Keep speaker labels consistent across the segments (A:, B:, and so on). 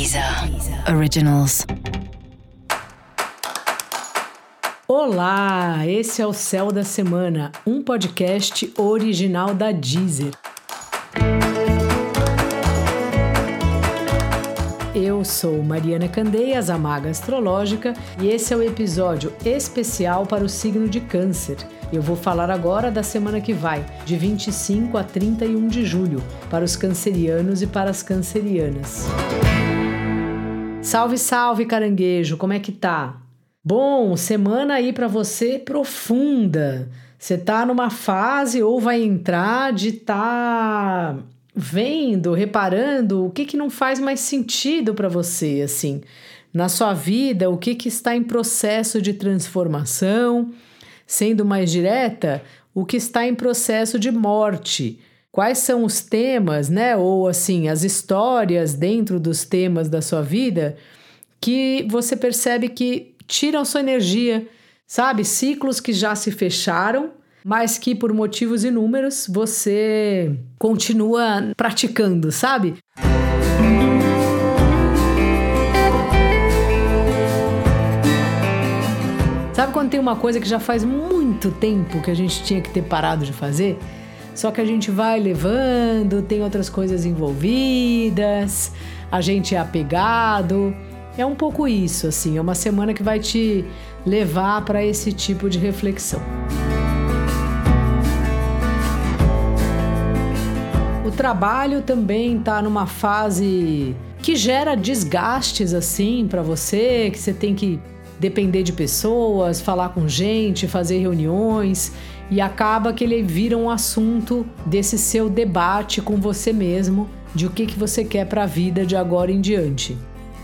A: Deezer Originals.
B: Olá, esse é o Céu da Semana, um podcast original da Deezer. Eu sou Mariana Candeias, a Maga Astrológica, e esse é o episódio especial para o signo de Câncer. Eu vou falar agora da semana que vai, de 25 a 31 de julho, para os cancerianos e para as cancerianas. Salve, salve, caranguejo, como é que tá? Bom, semana aí para você profunda. Você tá numa fase ou vai entrar de tá vendo, reparando o que que não faz mais sentido para você assim, na sua vida, o que que está em processo de transformação, sendo mais direta, o que está em processo de morte. Quais são os temas, né, ou assim, as histórias dentro dos temas da sua vida que você percebe que tiram sua energia, sabe? Ciclos que já se fecharam, mas que por motivos inúmeros você continua praticando, sabe? Sabe quando tem uma coisa que já faz muito tempo que a gente tinha que ter parado de fazer? Só que a gente vai levando, tem outras coisas envolvidas, a gente é apegado. É um pouco isso, assim, é uma semana que vai te levar para esse tipo de reflexão. O trabalho também está numa fase que gera desgastes assim para você, que você tem que depender de pessoas, falar com gente, fazer reuniões e acaba que ele vira um assunto desse seu debate com você mesmo de o que, que você quer para a vida de agora em diante.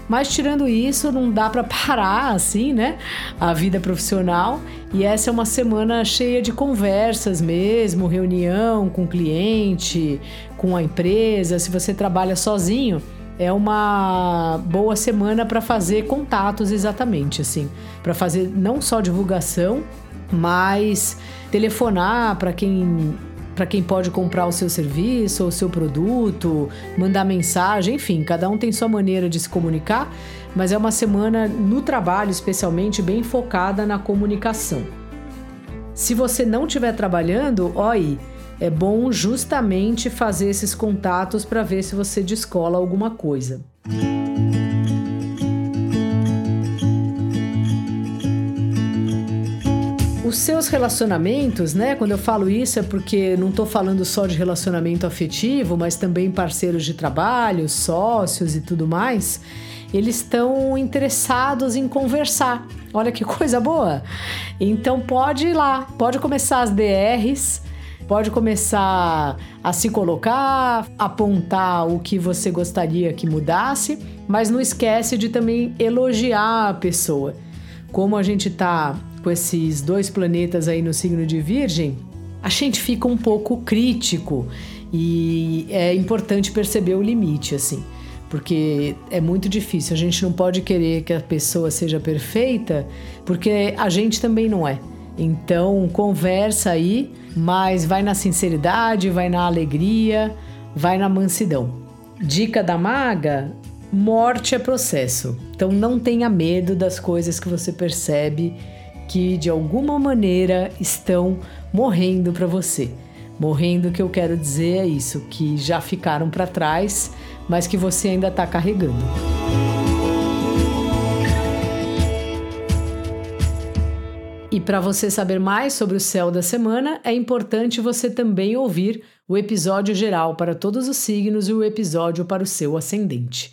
B: Mas tirando isso, não dá para parar assim, né? A vida profissional. E essa é uma semana cheia de conversas mesmo, reunião com o cliente, com a empresa. Se você trabalha sozinho, é uma boa semana para fazer contatos exatamente assim, para fazer não só divulgação, mas telefonar para quem para quem pode comprar o seu serviço ou o seu produto, mandar mensagem, enfim, cada um tem sua maneira de se comunicar, mas é uma semana no trabalho, especialmente, bem focada na comunicação. Se você não estiver trabalhando, aí, é bom justamente fazer esses contatos para ver se você descola alguma coisa. Os seus relacionamentos, né? Quando eu falo isso é porque não estou falando só de relacionamento afetivo, mas também parceiros de trabalho, sócios e tudo mais. Eles estão interessados em conversar. Olha que coisa boa! Então pode ir lá, pode começar as DRs, pode começar a se colocar, apontar o que você gostaria que mudasse, mas não esquece de também elogiar a pessoa. Como a gente está esses dois planetas aí no signo de Virgem, a gente fica um pouco crítico e é importante perceber o limite, assim, porque é muito difícil. A gente não pode querer que a pessoa seja perfeita, porque a gente também não é. Então, conversa aí, mas vai na sinceridade, vai na alegria, vai na mansidão. Dica da maga: morte é processo. Então, não tenha medo das coisas que você percebe que de alguma maneira estão morrendo para você. Morrendo, que eu quero dizer é isso, que já ficaram para trás, mas que você ainda está carregando. E para você saber mais sobre o céu da semana, é importante você também ouvir o episódio geral para todos os signos e o episódio para o seu ascendente.